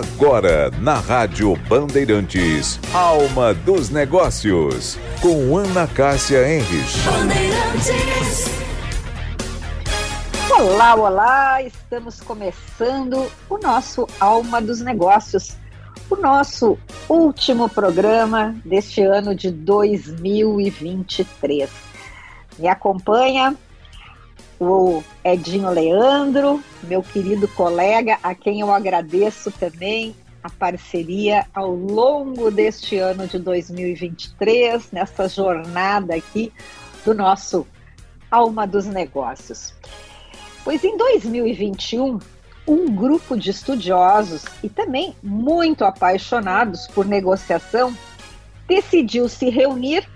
Agora, na Rádio Bandeirantes, Alma dos Negócios, com Ana Cássia Henrich. Olá, olá! Estamos começando o nosso Alma dos Negócios, o nosso último programa deste ano de 2023. Me acompanha o Edinho Leandro, meu querido colega, a quem eu agradeço também a parceria ao longo deste ano de 2023, nessa jornada aqui do nosso Alma dos Negócios. Pois em 2021, um grupo de estudiosos e também muito apaixonados por negociação decidiu se reunir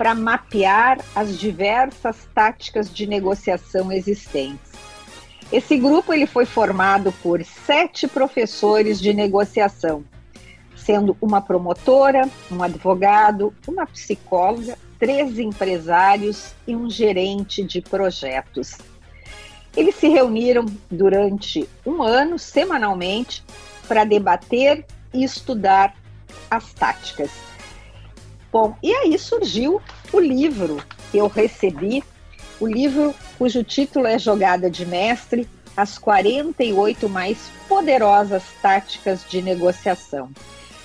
para mapear as diversas táticas de negociação existentes. Esse grupo ele foi formado por sete professores de negociação, sendo uma promotora, um advogado, uma psicóloga, três empresários e um gerente de projetos. Eles se reuniram durante um ano, semanalmente, para debater e estudar as táticas. Bom, e aí surgiu o livro que eu recebi, o livro cujo título é Jogada de Mestre: As 48 Mais Poderosas Táticas de Negociação.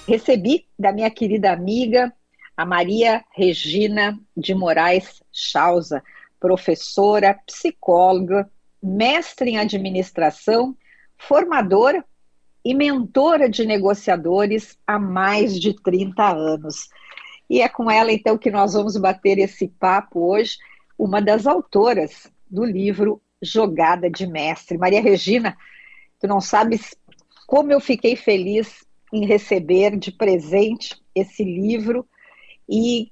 Recebi da minha querida amiga, a Maria Regina de Moraes Chausa, professora, psicóloga, mestre em administração, formadora e mentora de negociadores há mais de 30 anos. E é com ela, então, que nós vamos bater esse papo hoje, uma das autoras do livro Jogada de Mestre. Maria Regina, tu não sabes como eu fiquei feliz em receber de presente esse livro e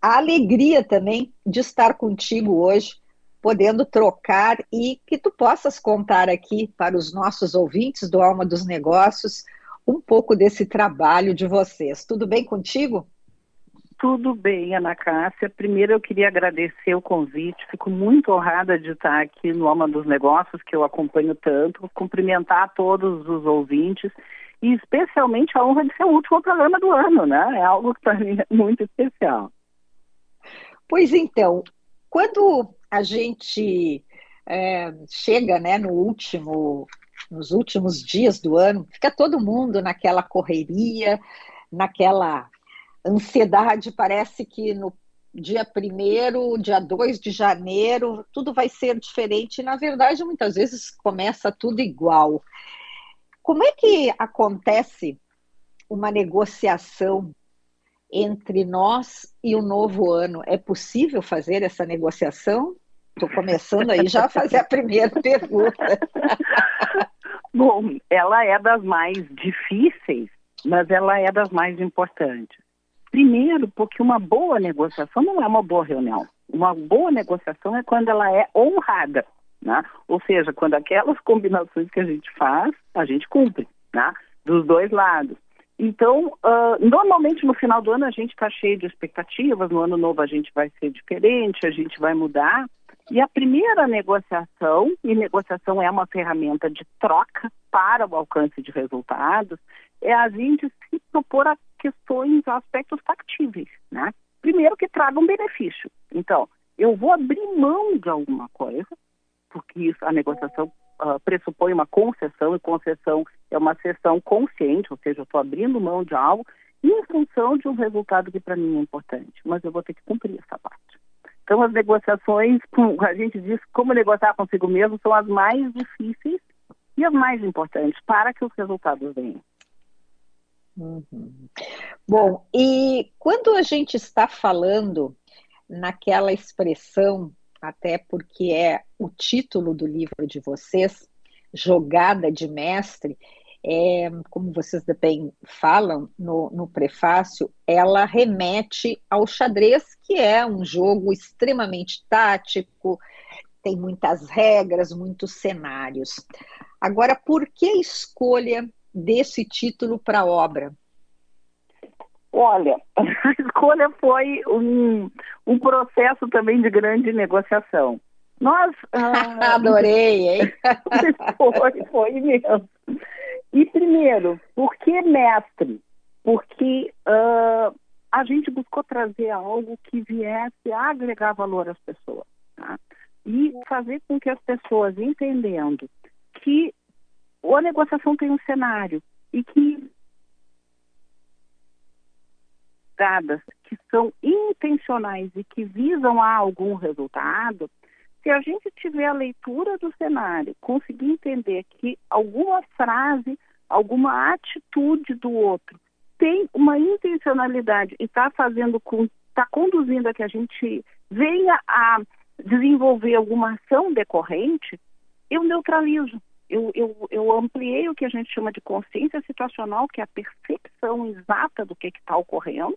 a alegria também de estar contigo hoje, podendo trocar e que tu possas contar aqui para os nossos ouvintes do Alma dos Negócios um pouco desse trabalho de vocês. Tudo bem contigo? Tudo bem, Ana Cássia. Primeiro eu queria agradecer o convite. Fico muito honrada de estar aqui no Alma dos Negócios, que eu acompanho tanto. Cumprimentar todos os ouvintes e especialmente a honra de ser o último programa do ano, né? É algo que para mim é muito especial. Pois então, quando a gente é, chega né, no último, nos últimos dias do ano, fica todo mundo naquela correria, naquela ansiedade parece que no dia 1 dia 2 de janeiro, tudo vai ser diferente. Na verdade, muitas vezes começa tudo igual. Como é que acontece uma negociação entre nós e o novo ano? É possível fazer essa negociação? Estou começando aí já a fazer a primeira pergunta. Bom, ela é das mais difíceis, mas ela é das mais importantes. Primeiro, porque uma boa negociação não é uma boa reunião. Uma boa negociação é quando ela é honrada, né? Ou seja, quando aquelas combinações que a gente faz, a gente cumpre, né? Dos dois lados. Então, uh, normalmente no final do ano a gente está cheio de expectativas, no ano novo a gente vai ser diferente, a gente vai mudar. E a primeira negociação, e negociação é uma ferramenta de troca para o alcance de resultados, é a gente se propor a questões, aspectos factíveis, né? Primeiro que tragam benefício. Então, eu vou abrir mão de alguma coisa, porque isso, a negociação uh, pressupõe uma concessão, e concessão é uma sessão consciente, ou seja, eu estou abrindo mão de algo em função de um resultado que para mim é importante, mas eu vou ter que cumprir essa parte. Então, as negociações, a gente diz como negociar consigo mesmo, são as mais difíceis e as mais importantes para que os resultados venham. Uhum. Bom, e quando a gente está falando naquela expressão, até porque é o título do livro de vocês, Jogada de Mestre, é, como vocês também falam no, no prefácio, ela remete ao xadrez, que é um jogo extremamente tático, tem muitas regras, muitos cenários. Agora, por que a escolha desse título para a obra? Olha, a escolha foi um, um processo também de grande negociação. Nós. Ah, Adorei, hein? foi, foi mesmo. E primeiro, por que mestre? Porque uh, a gente buscou trazer algo que viesse a agregar valor às pessoas. Tá? E fazer com que as pessoas, entendendo que a negociação tem um cenário e que que são intencionais e que visam a algum resultado, se a gente tiver a leitura do cenário, conseguir entender que alguma frase, alguma atitude do outro tem uma intencionalidade e está fazendo com, está conduzindo a que a gente venha a desenvolver alguma ação decorrente, eu neutralizo. Eu, eu, eu ampliei o que a gente chama de consciência situacional, que é a percepção exata do que está ocorrendo,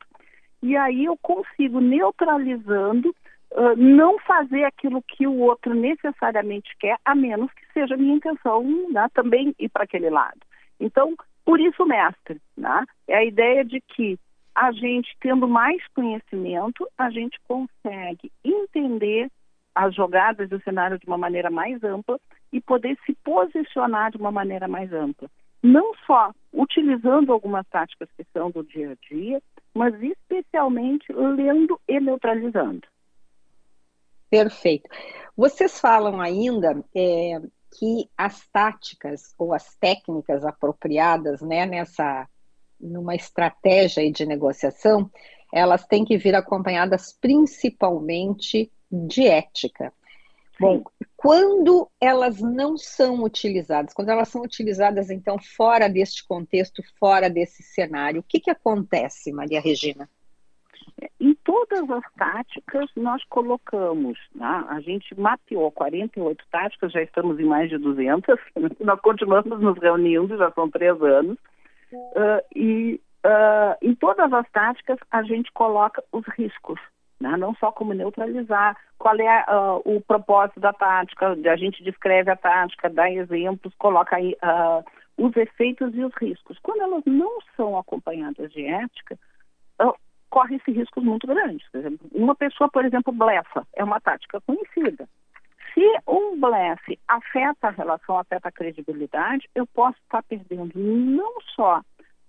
e aí eu consigo, neutralizando, uh, não fazer aquilo que o outro necessariamente quer, a menos que seja minha intenção né, também ir para aquele lado. Então, por isso, mestre, né, é a ideia de que a gente, tendo mais conhecimento, a gente consegue entender as jogadas do cenário de uma maneira mais ampla e poder se posicionar de uma maneira mais ampla. Não só utilizando algumas táticas que são do dia a dia, mas especialmente lendo e neutralizando. Perfeito. Vocês falam ainda é, que as táticas ou as técnicas apropriadas né, nessa numa estratégia de negociação, elas têm que vir acompanhadas principalmente de ética. Bom, quando elas não são utilizadas, quando elas são utilizadas, então, fora deste contexto, fora desse cenário, o que, que acontece, Maria Regina? Em todas as táticas, nós colocamos, né? a gente mapeou 48 táticas, já estamos em mais de 200, nós continuamos nos reunindo, já são três anos, uh, e uh, em todas as táticas a gente coloca os riscos né? não só como neutralizar, qual é uh, o propósito da tática, a gente descreve a tática, dá exemplos, coloca aí uh, os efeitos e os riscos. Quando elas não são acompanhadas de ética, uh, corre-se riscos muito grandes. Exemplo, uma pessoa, por exemplo, blefa, é uma tática conhecida. Se um blefe afeta a relação, afeta a credibilidade, eu posso estar perdendo não só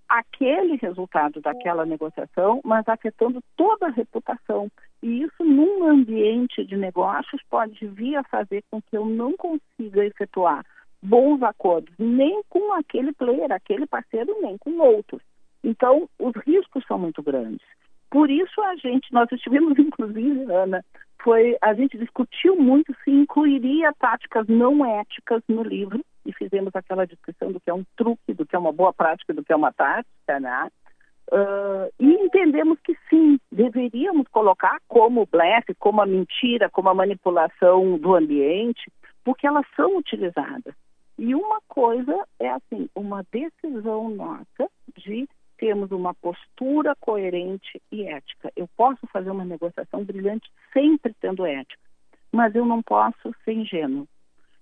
aquele resultado daquela negociação, mas afetando toda a reputação. E isso, num ambiente de negócios, pode vir a fazer com que eu não consiga efetuar bons acordos, nem com aquele player, aquele parceiro, nem com outros. Então, os riscos são muito grandes. Por isso, a gente, nós estivemos, inclusive, Ana, foi, a gente discutiu muito se incluiria táticas não éticas no livro, e fizemos aquela discussão do que é um truque, do que é uma boa prática, do que é uma tática, né? Uh, e entendemos que sim, deveríamos colocar como blefe, como a mentira, como a manipulação do ambiente, porque elas são utilizadas. E uma coisa é assim, uma decisão nossa de termos uma postura coerente e ética. Eu posso fazer uma negociação brilhante sempre tendo ética, mas eu não posso ser ingênuo.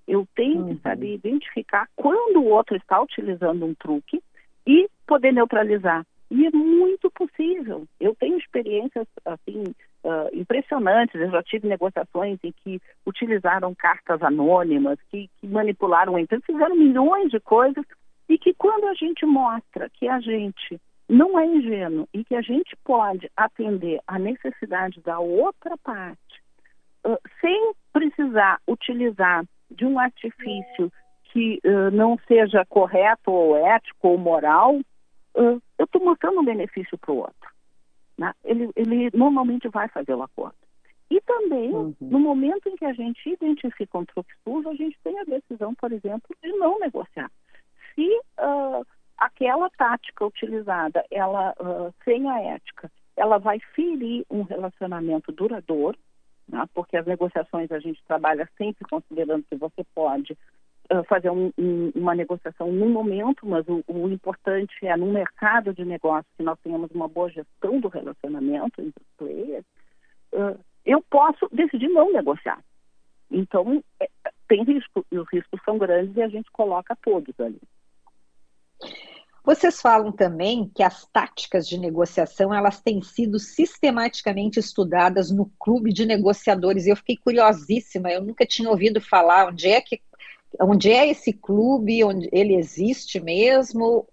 Eu tenho uhum. que saber identificar quando o outro está utilizando um truque e poder neutralizar. E é muito possível. Eu tenho experiências assim uh, impressionantes. Eu já tive negociações em que utilizaram cartas anônimas, que, que manipularam empresas, fizeram milhões de coisas e que quando a gente mostra que a gente não é ingênuo e que a gente pode atender a necessidade da outra parte uh, sem precisar utilizar de um artifício que uh, não seja correto ou ético ou moral, uh, eu estou mostrando um benefício para o outro. Né? Ele, ele normalmente vai fazer o acordo. E também, uhum. no momento em que a gente identifica um truque sujo, a gente tem a decisão, por exemplo, de não negociar. Se uh, aquela tática utilizada, ela uh, sem a ética, ela vai ferir um relacionamento duradouro, né? porque as negociações a gente trabalha sempre considerando que você pode fazer um, um, uma negociação num momento, mas o, o, importante é no mercado de negócios que nós tenhamos uma boa gestão do relacionamento entre os players, uh, eu posso decidir não negociar. Então, é, tem risco, e os riscos são grandes e a gente coloca todos ali. Vocês falam também que as táticas de negociação elas têm sido sistematicamente estudadas no clube de negociadores. Eu fiquei curiosíssima, eu nunca tinha ouvido falar onde é que onde é esse clube, onde ele existe mesmo?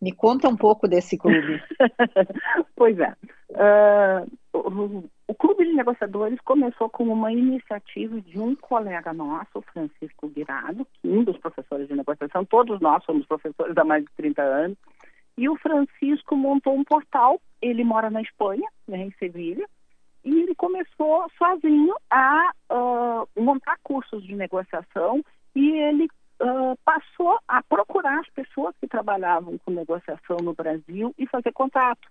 Me conta um pouco desse clube. pois é. Uh, o, o, Clube de Negociadores começou como uma iniciativa de um colega nosso, Francisco Guirado, um dos professores de negociação, todos nós somos professores há mais de 30 anos, e o Francisco montou um portal, ele mora na Espanha, né, em Sevilha, e ele começou sozinho a uh, montar cursos de negociação e ele uh, passou a procurar as pessoas que trabalhavam com negociação no Brasil e fazer contato.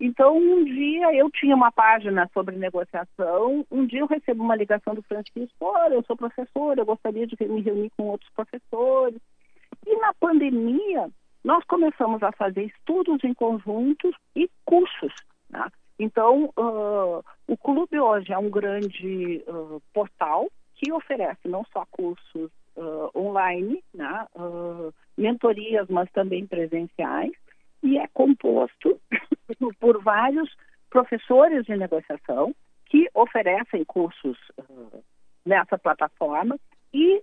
Então, um dia eu tinha uma página sobre negociação, um dia eu recebo uma ligação do Francisco, olha, eu sou professor, eu gostaria de me reunir com outros professores. E na pandemia, nós começamos a fazer estudos em conjuntos e cursos. Né? Então, uh, o clube hoje é um grande uh, portal que oferece não só cursos uh, online, né, mentorias, mas também presenciais, e é composto por vários professores de negociação que oferecem cursos nessa plataforma e,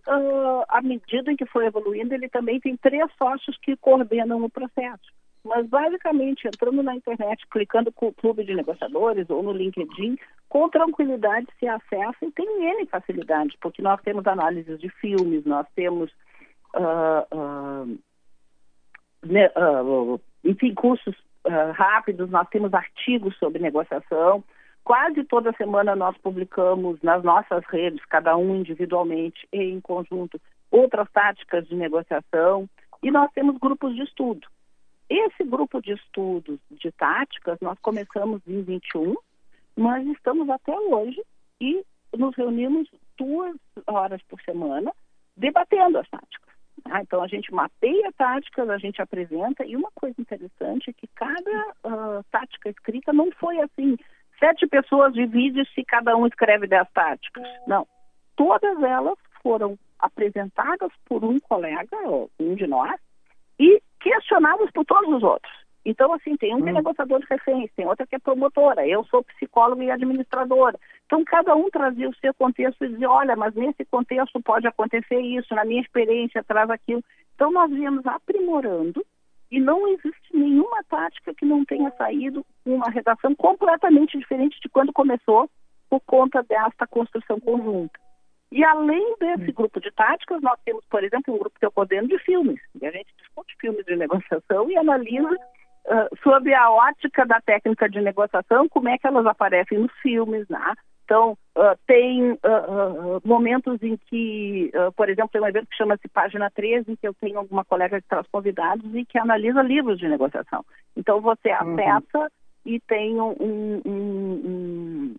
à medida em que foi evoluindo, ele também tem três sócios que coordenam o processo. Mas, basicamente, entrando na internet, clicando com o clube de negociadores ou no LinkedIn, com tranquilidade se acessa e tem N facilidade, porque nós temos análises de filmes, nós temos, uh, uh, uh, enfim, cursos rápidos, nós temos artigos sobre negociação. Quase toda semana nós publicamos nas nossas redes, cada um individualmente e em conjunto, outras táticas de negociação. E nós temos grupos de estudo. Esse grupo de estudos de táticas nós começamos em 21, mas estamos até hoje e nos reunimos duas horas por semana debatendo as táticas. Ah, então a gente mapeia táticas, a gente apresenta e uma coisa interessante é que cada uh, tática escrita não foi assim sete pessoas dividem-se cada um escreve dez táticas. Não, todas elas foram apresentadas por um colega, um de nós, e questionados por todos os outros. Então, assim, tem um que é hum. negociador de referência, tem outra que é promotora, eu sou psicóloga e administradora. Então, cada um trazia o seu contexto e dizia, olha, mas nesse contexto pode acontecer isso, na minha experiência traz aquilo. Então, nós viemos aprimorando e não existe nenhuma tática que não tenha saído uma redação completamente diferente de quando começou por conta desta construção conjunta. E além desse hum. grupo de táticas, nós temos, por exemplo, um grupo que eu coordeno de filmes. E a gente discute filmes de negociação e analisa uh, sobre a ótica da técnica de negociação, como é que elas aparecem nos filmes, né? Então, uh, tem uh, momentos em que, por exemplo, tem um evento que chama-se Página 13, em que eu tenho alguma colega que traz convidados e que analisa livros de negociação. Então, você uhum. acessa e tem um, um, um,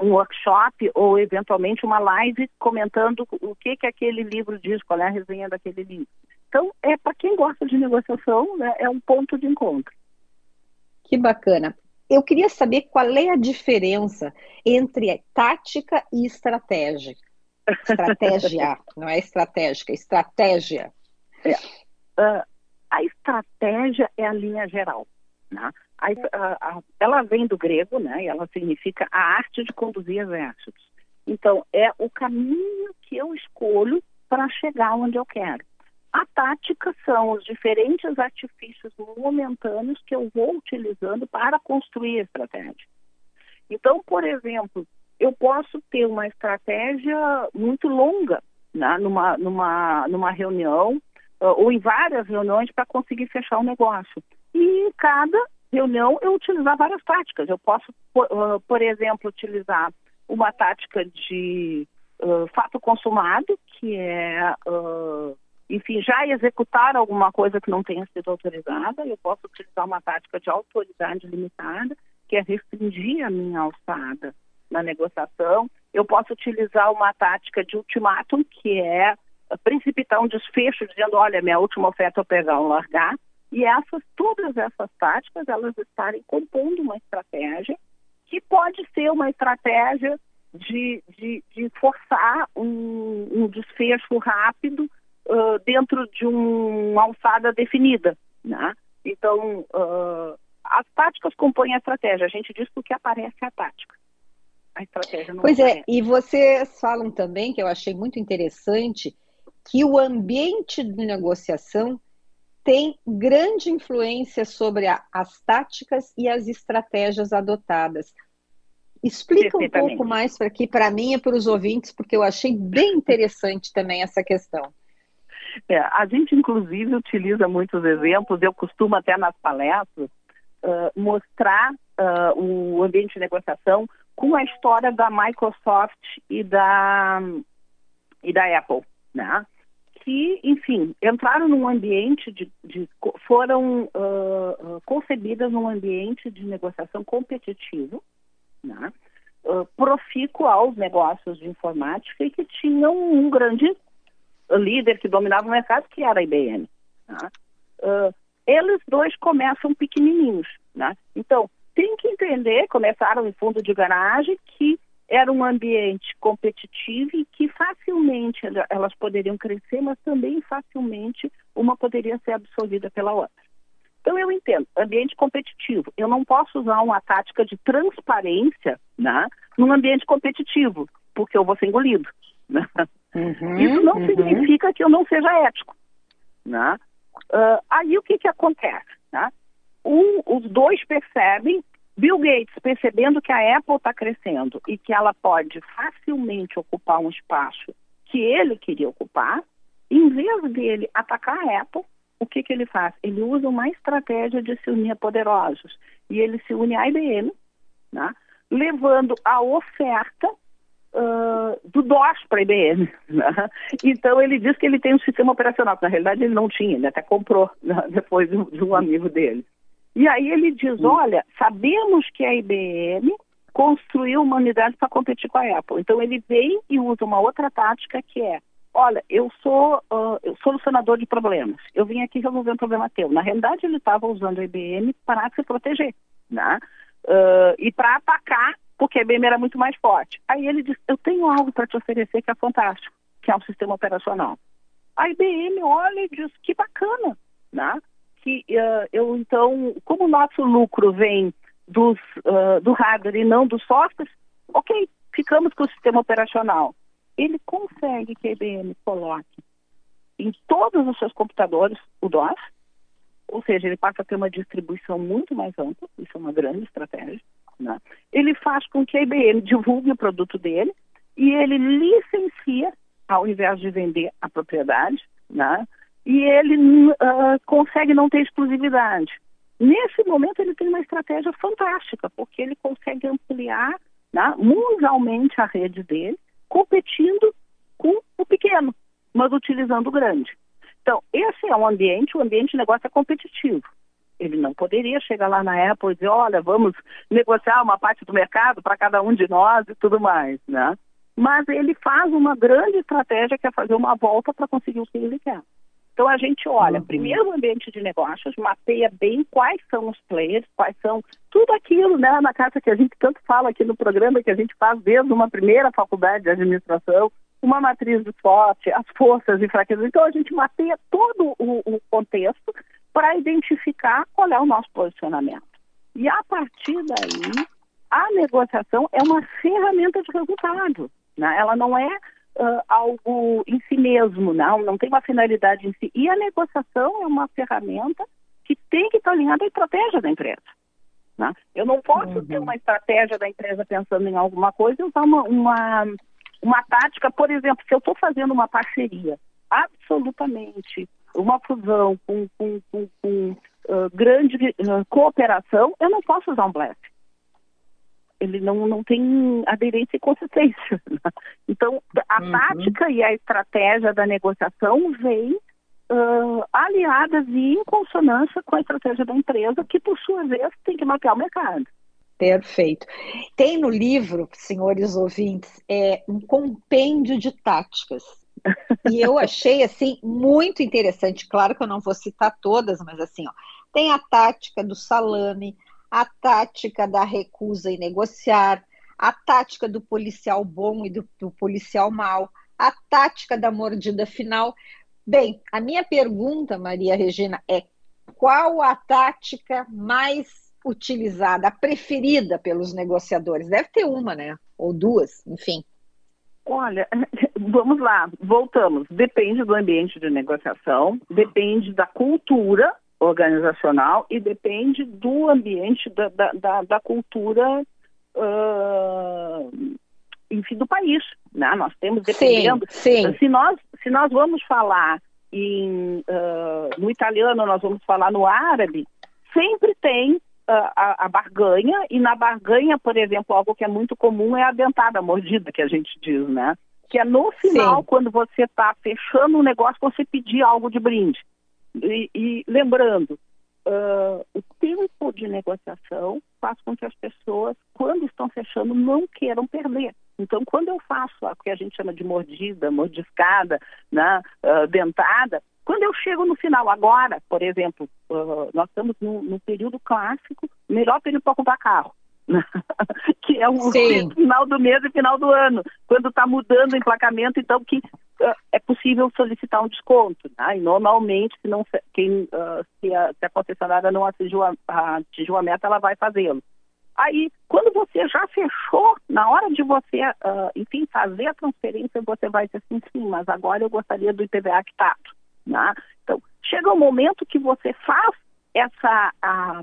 um workshop ou eventualmente uma live comentando o que que aquele livro diz, qual é a resenha daquele livro. Então, é para quem gosta de negociação, né, é um ponto de encontro. Que bacana. Eu queria saber qual é a diferença entre tática e estratégia. Estratégia, não é estratégica, estratégia. É. Uh, a estratégia é a linha geral. Né? A, a, a, ela vem do grego, né? E ela significa a arte de conduzir exércitos. Então, é o caminho que eu escolho para chegar onde eu quero. A tática são os diferentes artifícios momentâneos que eu vou utilizando para construir a estratégia. Então, por exemplo, eu posso ter uma estratégia muito longa né, numa, numa, numa reunião uh, ou em várias reuniões para conseguir fechar um negócio. E em cada reunião eu utilizar várias táticas. Eu posso, por, uh, por exemplo, utilizar uma tática de uh, fato consumado, que é, uh, enfim, já executar alguma coisa que não tenha sido autorizada. Eu posso utilizar uma tática de autoridade limitada, que é restringir a minha alçada na negociação. Eu posso utilizar uma tática de ultimátum, que é precipitar um desfecho dizendo, olha, minha última oferta é eu pegar ou largar. E essas, todas essas táticas, elas estarem compondo uma estratégia que pode ser uma estratégia de, de, de forçar um, um, desfecho rápido uh, dentro de uma alçada definida. Né? Então, uh, as táticas compõem a estratégia. A gente diz que o que aparece é a tática. A estratégia não Pois é, aparece. é, e vocês falam também, que eu achei muito interessante, que o ambiente de negociação tem grande influência sobre a, as táticas e as estratégias adotadas. Explica um pouco mais para aqui, para mim e para os ouvintes, porque eu achei bem interessante também essa questão. É, a gente, inclusive, utiliza muitos exemplos, eu costumo até nas palestras uh, mostrar uh, o ambiente de negociação com a história da Microsoft e da, e da Apple, né? Que, enfim, entraram num ambiente de, de foram uh, concebidas num ambiente de negociação competitivo, né? uh, profícuo aos negócios de informática e que tinham um grande líder que dominava o mercado, que era a IBM. Né? Uh, eles dois começam pequenininhos, né? Então, tem que entender, começaram em fundo de garagem, que era um ambiente competitivo e que facilmente elas poderiam crescer, mas também facilmente uma poderia ser absorvida pela outra. Então eu entendo, ambiente competitivo. Eu não posso usar uma tática de transparência né, num ambiente competitivo, porque eu vou ser engolido. Né? Uhum, Isso não uhum. significa que eu não seja ético. Né? Uh, aí o que, que acontece? Né? Um, os dois percebem, Bill Gates percebendo que a Apple está crescendo e que ela pode facilmente ocupar um espaço que ele queria ocupar, em vez dele atacar a Apple, o que, que ele faz? Ele usa uma estratégia de se unir a poderosos. E ele se une à IBM, né? levando a oferta uh, do DOS para a IBM. Né? Então ele diz que ele tem um sistema operacional, que na realidade ele não tinha, ele até comprou né? depois de, de um amigo dele. E aí ele diz, hum. olha, sabemos que a IBM construiu uma unidade para competir com a Apple. Então ele vem e usa uma outra tática que é olha, eu sou uh, solucionador de problemas. Eu vim aqui resolver um problema teu. Na realidade, ele estava usando a IBM para se proteger, né? Uh, e para atacar, porque a IBM era muito mais forte. Aí ele disse, eu tenho algo para te oferecer que é fantástico, que é um sistema operacional. A IBM olha e diz, que bacana, né? Que uh, eu, então, como o nosso lucro vem dos, do hardware e não dos softwares, ok, ficamos com o sistema operacional ele consegue que a IBM coloque em todos os seus computadores o DOS, ou seja, ele passa a ter uma distribuição muito mais ampla, isso é uma grande estratégia. Né? Ele faz com que a IBM divulgue o produto dele e ele licencia, ao invés de vender a propriedade, né? E ele uh, consegue não ter exclusividade. Nesse momento, ele tem uma estratégia fantástica, porque ele consegue ampliar né, mundialmente a rede dele competindo com o pequeno, mas utilizando o grande. Então, esse é um ambiente, o ambiente de negócio é competitivo. Ele não poderia chegar lá na Apple e dizer, olha, vamos negociar uma parte do mercado para cada um de nós e tudo mais, né? Mas ele faz uma grande estratégia que é fazer uma volta para conseguir o que ele quer. Então a gente olha, uhum. primeiro o ambiente de negócios, mapeia bem quais são os players, quais são tudo aquilo, né, na carta que a gente tanto fala aqui no programa, que a gente faz desde uma primeira faculdade de administração, uma matriz de SWOT, as forças e fraquezas. Então a gente mapeia todo o, o contexto para identificar qual é o nosso posicionamento. E a partir daí, a negociação é uma ferramenta de resultado. Né? Ela não é uh, algo em si mesmo, não, não tem uma finalidade em si. E a negociação é uma ferramenta que tem que estar alinhada à estratégia da empresa. Né? Eu não posso uhum. ter uma estratégia da empresa pensando em alguma coisa e usar uma, uma, uma tática, por exemplo, se eu estou fazendo uma parceria, absolutamente, uma fusão com, com, com, com uh, grande uh, cooperação, eu não posso usar um blefe ele não, não tem aderência e consistência. Então, a uhum. tática e a estratégia da negociação vem uh, aliadas e em consonância com a estratégia da empresa, que, por sua vez, tem que mapear o mercado. Perfeito. Tem no livro, senhores ouvintes, é, um compêndio de táticas. E eu achei assim muito interessante. Claro que eu não vou citar todas, mas assim, ó, tem a tática do salame, a tática da recusa em negociar, a tática do policial bom e do, do policial mau, a tática da mordida final. Bem, a minha pergunta, Maria Regina, é qual a tática mais utilizada, a preferida pelos negociadores? Deve ter uma, né? Ou duas, enfim. Olha, vamos lá, voltamos. Depende do ambiente de negociação, depende da cultura organizacional e depende do ambiente da, da, da, da cultura, uh, enfim, do país. Né? Nós temos, dependendo. Sim, sim. Se, nós, se nós vamos falar em, uh, no italiano, nós vamos falar no árabe, sempre tem a, a, barganha, e na barganha, por exemplo, algo que é muito comum é a dentada, a mordida, que a gente diz, né? Que é no final, Sim. quando você está fechando um negócio, você pedir algo de brinde. E, e lembrando, uh, o tempo de negociação faz com que as pessoas, quando estão fechando, não queiram perder. Então, quando eu faço o que a gente chama de mordida, mordiscada, né, uh, dentada, quando eu chego no final, agora, por exemplo, uh, nós estamos no, no, período clássico, melhor período para comprar carro. que é o Sim. final do mês e final do ano, quando está mudando o emplacamento, então que é possível solicitar um desconto. Né? E normalmente, se, não, quem, uh, se, a, se, a, concessionária não atingiu a, atingiu a meta, ela vai fazê-lo. Aí, quando você já fechou, na hora de você, uh, enfim, fazer a transferência, você vai dizer assim, sim, mas agora eu gostaria do IPVA quitado. Né? Então, chega um momento que você faz essa, a,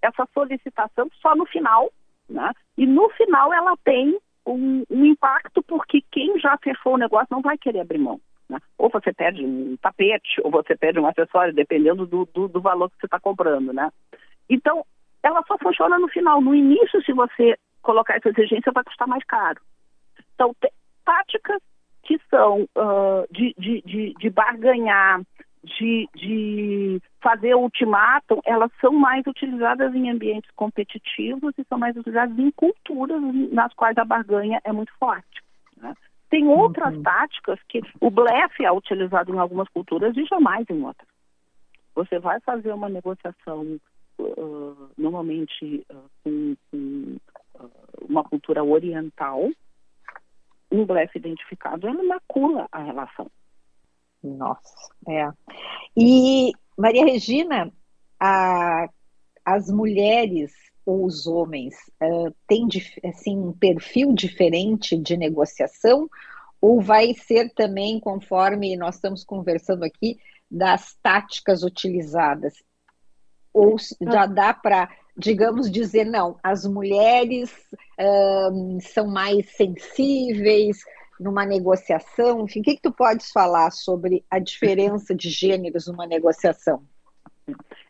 essa solicitação só no final, né? e no final ela tem um, um, impacto porque quem já fechou o negócio não vai querer abrir mão. Né? Ou você pede um tapete, ou você pede um acessório, dependendo do, do, do valor que você está comprando. Né? Então, ela só funciona no final. No início, se você colocar essa exigência, vai custar mais caro. Então, táticas que são uh, de, de, de, de barganhar, de, de fazer ultimátum, elas são mais utilizadas em ambientes competitivos e são mais utilizadas em culturas nas quais a barganha é muito forte. Né? Tem outras uhum. táticas que o blefe é utilizado em algumas culturas e jamais em outras. Você vai fazer uma negociação uh, normalmente uh, com, com uma cultura oriental, um blefe identificado, ela macula a relação. Nossa, é. E, Maria Regina, a, as mulheres ou os homens uh, têm assim, um perfil diferente de negociação ou vai ser também, conforme nós estamos conversando aqui, das táticas utilizadas? Ou já dá para digamos, dizer não, as mulheres um, são mais sensíveis numa negociação? Enfim, o que, que tu podes falar sobre a diferença de gêneros numa negociação?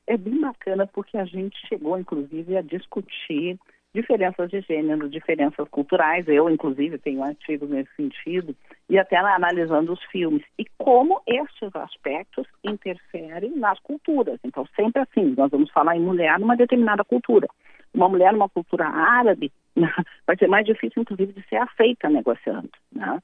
É bem bacana porque a gente chegou, inclusive, a discutir diferenças de gênero, diferenças culturais. Eu, inclusive, tenho artigos nesse sentido, e até analisando os filmes. E como esses aspectos interferem nas culturas. Então, sempre assim, nós vamos falar em mulher numa determinada cultura. Uma mulher numa cultura árabe vai ser mais difícil, inclusive, de ser aceita negociando. Né?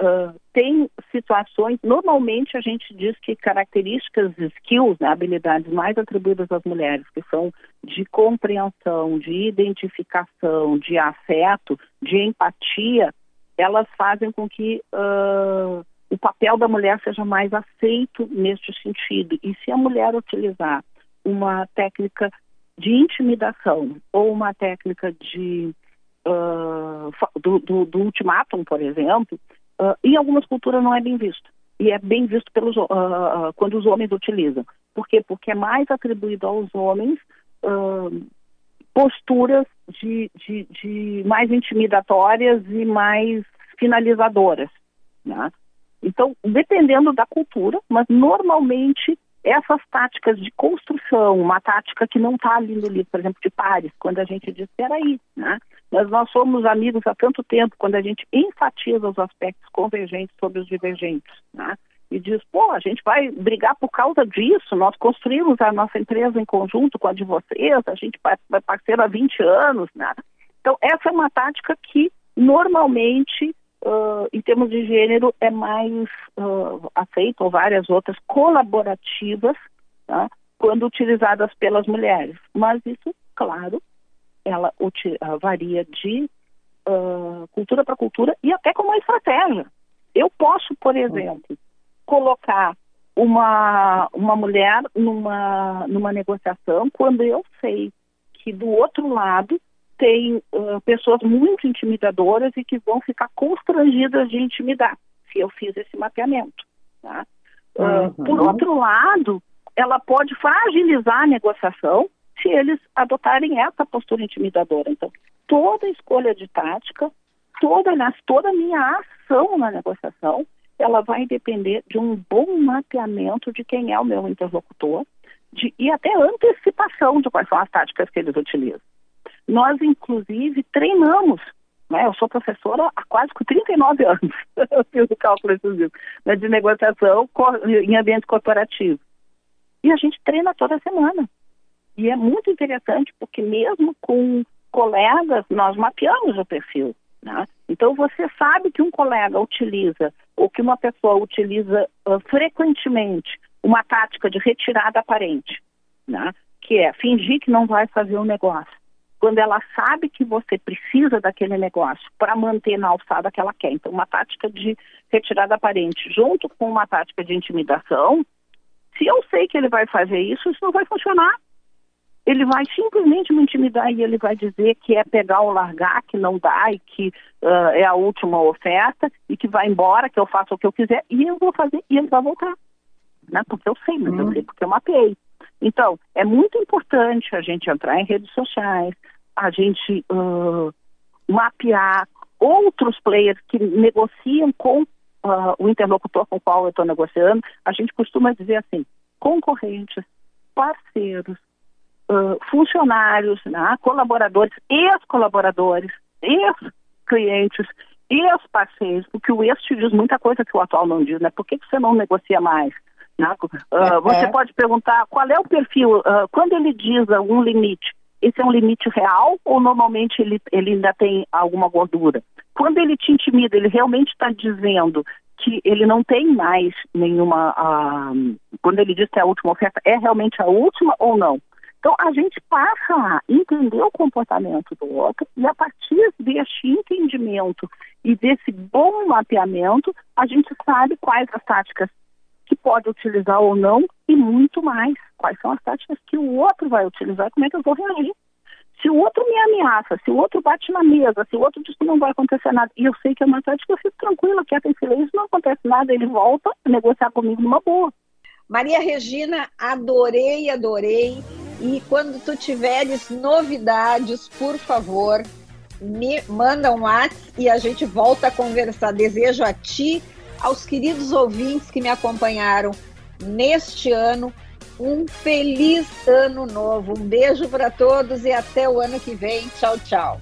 Uh, tem situações, normalmente a gente diz que características, skills, né, habilidades mais atribuídas às mulheres, que são de compreensão, de identificação, de afeto, de empatia, elas fazem com que uh, o papel da mulher seja mais aceito neste sentido. E se a mulher utilizar uma técnica de intimidação ou uma técnica de uh, do, do, do ultimátum, por exemplo, Uh, em algumas culturas não é bem visto. E é bem visto pelos, uh, quando os homens utilizam. Por quê? Porque é mais atribuído aos homens posturas de, de, de, mais intimidatórias e mais finalizadoras. Né? Então, dependendo da cultura, mas normalmente essas táticas de construção, uma tática que não está ali no livro, por exemplo, de pares, quando a gente diz, peraí, né? Mas nós somos amigos há tanto tempo, quando a gente enfatiza os aspectos convergentes sobre os divergentes, né? E diz, pô, a gente vai brigar por causa disso, nós construímos a nossa empresa em conjunto com a de vocês, a gente vai parceiro há 20 anos, né? Então, essa é uma tática que normalmente uh, em termos de gênero, é mais uh, aceito, ou várias outras colaborativas, tá? quando utilizadas pelas mulheres. Mas isso, claro, ela uh, varia de cultura para cultura e até como estratégia. Eu posso, por exemplo, colocar uma, uma mulher numa, numa negociação quando eu sei que do outro lado tem uh, pessoas muito intimidadoras e que vão ficar constrangidas de intimidar. se eu fiz esse mapeamento. Tá? Uhum. Uh, por outro lado, ela pode fragilizar a negociação se eles adotarem essa postura intimidadora. Então, toda escolha de tática, toda, toda a minha ação na negociação, ela vai depender de um bom mapeamento de quem é o meu interlocutor de, e até antecipação de quais são as táticas que eles utilizam. Nós, inclusive, treinamos. Né? Eu sou professora há quase 39 anos, eu fiz o cálculo exclusivo, né, de negociação em ambiente corporativo. E a gente treina toda semana. E é muito interessante porque mesmo com colegas, nós mapeamos o perfil. Né? Então você sabe que um colega utiliza ou que uma pessoa utiliza uh, frequentemente uma tática de retirada aparente, né? que é fingir que não vai fazer o um negócio, quando ela sabe que você precisa daquele negócio para manter na alçada que ela quer. Então, uma tática de retirada aparente junto com uma tática de intimidação, se eu sei que ele vai fazer isso, isso não vai funcionar. Ele vai simplesmente me intimidar e ele vai dizer que é pegar ou largar, que não dá e que uh, é a última oferta e que vai embora, que eu faço o que eu quiser e eu vou fazer e ele vai voltar. Né? Porque eu sei, mas hum. eu sei porque eu mapeei. Então, é muito importante a gente entrar em redes sociais, a gente uh, mapear outros players que negociam com uh, o interlocutor com o qual eu estou negociando. A gente costuma dizer assim, concorrentes, parceiros, uh, funcionários, né, colaboradores, ex-colaboradores, ex-clientes, ex-parceiros, porque o ex te diz muita coisa que o atual não diz, né? Por que, que você não negocia mais? Né? Uh, você pode perguntar qual é o perfil, uh, quando ele diz algum limite, esse é um limite real ou normalmente ele, ele ainda tem alguma gordura? Quando ele te intimida, ele realmente está dizendo que ele não tem mais nenhuma. Uh, quando ele diz que é a última oferta, é realmente a última ou não? Então, a gente passa a entender o comportamento do outro e, a partir deste entendimento e desse bom mapeamento, a gente sabe quais as táticas que pode utilizar ou não e muito mais. Quais são as táticas que o outro vai utilizar como é que eu vou reagir. Se o outro me ameaça, se o outro bate na mesa, se o outro diz que não vai acontecer nada, e eu sei que é uma tática, eu fico tranquila, quieta em silêncio, não acontece nada, ele volta a negociar comigo numa boa. Maria Regina, adorei, adorei. E quando tu tiveres novidades, por favor, me manda um WhatsApp e a gente volta a conversar. Desejo a ti aos queridos ouvintes que me acompanharam neste ano. Um feliz ano novo. Um beijo para todos e até o ano que vem. Tchau, tchau.